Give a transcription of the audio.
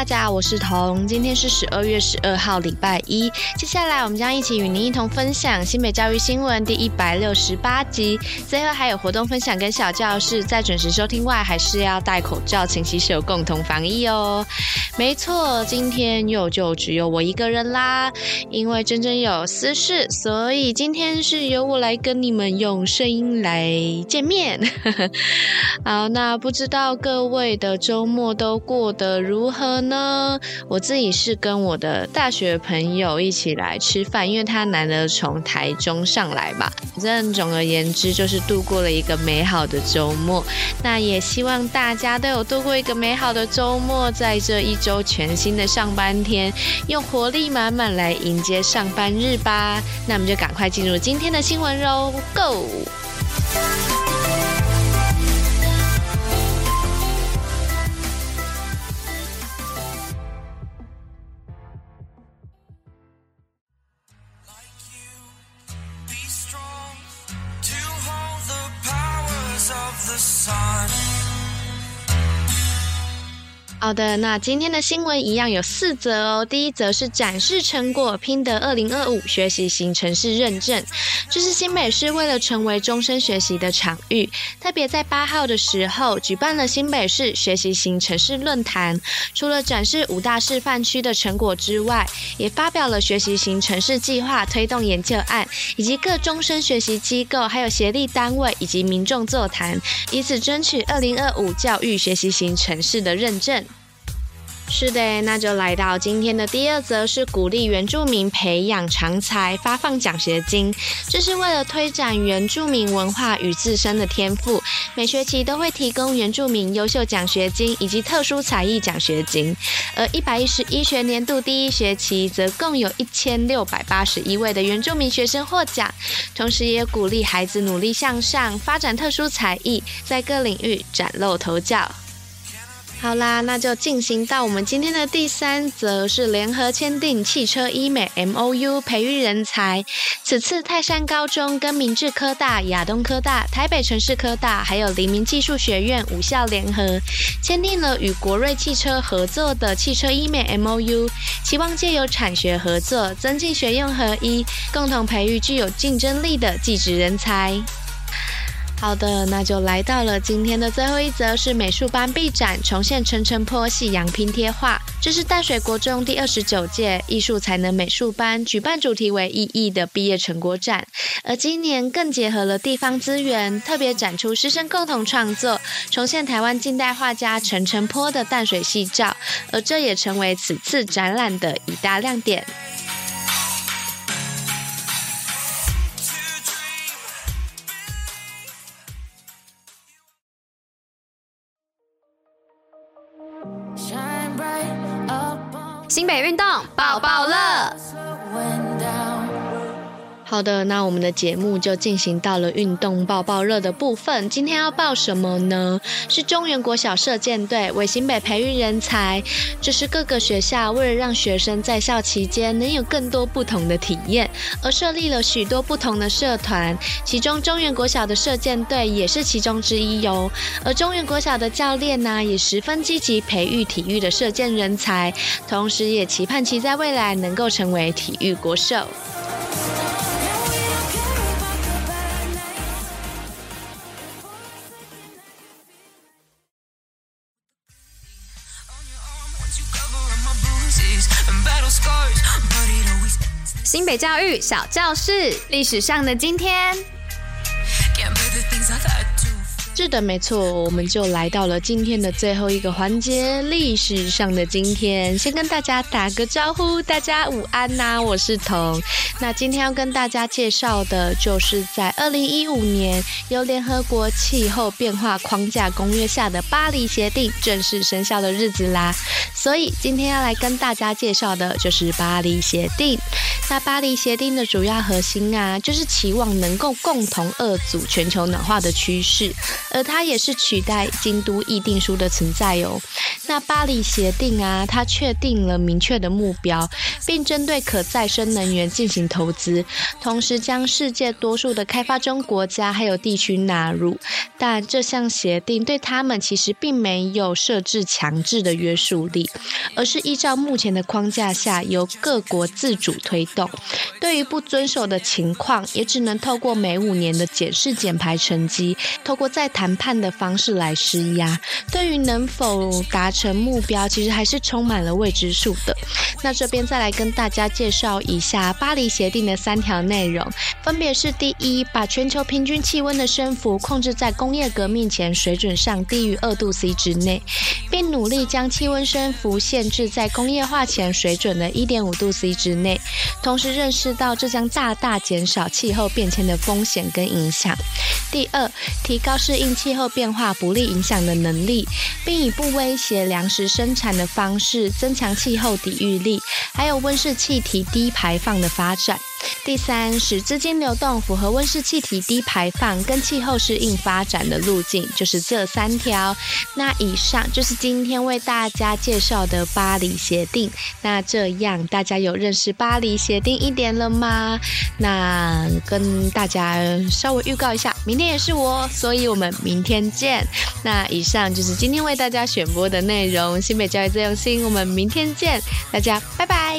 大家好，我是彤。今天是十二月十二号，礼拜一。接下来，我们将一起与您一同分享新北教育新闻第一百六十八集。最后还有活动分享跟小教室，在准时收听外，还是要戴口罩、勤洗手，共同防疫哦。没错，今天又就只有我一个人啦，因为真真有私事，所以今天是由我来跟你们用声音来见面。好，那不知道各位的周末都过得如如何呢？呢我自己是跟我的大学朋友一起来吃饭，因为他难得从台中上来嘛。反正总而言之，就是度过了一个美好的周末。那也希望大家都有度过一个美好的周末，在这一周全新的上班天，用活力满满来迎接上班日吧。那我们就赶快进入今天的新闻喽，Go！好的，那今天的新闻一样有四则哦。第一则是展示成果，拼得二零二五学习型城市认证。这是新北市为了成为终身学习的场域，特别在八号的时候举办了新北市学习型城市论坛。除了展示五大示范区的成果之外，也发表了学习型城市计划推动研究案，以及各终身学习机构还有协力单位以及民众座谈，以此争取二零二五教育学习型城市的认证。是的，那就来到今天的第二则，是鼓励原住民培养长才，发放奖学金。这是为了推展原住民文化与自身的天赋，每学期都会提供原住民优秀奖学金以及特殊才艺奖学金。而一百一十一学年度第一学期，则共有一千六百八十一位的原住民学生获奖，同时也鼓励孩子努力向上，发展特殊才艺，在各领域崭露头角。好啦，那就进行到我们今天的第三则，是联合签订汽车医美 MOU，培育人才。此次泰山高中跟明治科大、亚东科大、台北城市科大，还有黎明技术学院五校联合签订了与国瑞汽车合作的汽车医美 MOU，期望借由产学合作，增进学用合一，共同培育具有竞争力的技职人才。好的，那就来到了今天的最后一则，是美术班毕展，重现陈澄波夕阳拼贴画。这是淡水国中第二十九届艺术才能美术班举办主题为意义的毕业成果展，而今年更结合了地方资源，特别展出师生共同创作，重现台湾近代画家陈澄波的淡水夕照，而这也成为此次展览的一大亮点。新北运动报报乐。好的，那我们的节目就进行到了运动爆爆热的部分。今天要报什么呢？是中原国小射箭队为新北培育人才。这是各个学校为了让学生在校期间能有更多不同的体验，而设立了许多不同的社团。其中中原国小的射箭队也是其中之一哟。而中原国小的教练呢，也十分积极培育体育的射箭人才，同时也期盼其在未来能够成为体育国手。新北教育小教室，历史上的今天。是的，没错，我们就来到了今天的最后一个环节——历史上的今天。先跟大家打个招呼，大家午安呐、我是彤。那今天要跟大家介绍的，就是在二零一五年由联合国气候变化框架公约下的巴黎协定正式生效的日子啦。所以今天要来跟大家介绍的，就是巴黎协定。那巴黎协定的主要核心啊，就是期望能够共同遏阻全球暖化的趋势。而它也是取代京都议定书的存在哦。那巴黎协定啊，它确定了明确的目标，并针对可再生能源进行投资，同时将世界多数的开发中国家还有地区纳入。但这项协定对他们其实并没有设置强制的约束力，而是依照目前的框架下，由各国自主推动。对于不遵守的情况，也只能透过每五年的检视减排成绩，透过再谈判的方式来施压。对于能否达成目标，其实还是充满了未知数的。那这边再来跟大家介绍一下巴黎协定的三条内容，分别是：第一，把全球平均气温的升幅控制在工业革命前水准上低于二度 C 之内，并努力将气温升幅限制在工业化前水准的一点五度 C 之内，同时认识到这将大大减少气候变迁的风险跟影响。第二，提高适应气候变化不利影响的能力，并以不威胁粮食生产的方式增强气候抵御力，还有温室气体低排放的发展。第三，使资金流动符合温室气体低排放跟气候适应发展的路径，就是这三条。那以上就是今天为大家介绍的巴黎协定。那这样大家有认识巴黎协定一点了吗？那跟大家稍微预告一下，明天也是我，所以我们明天见。那以上就是今天为大家选播的内容。新北教育最用心，我们明天见，大家拜拜。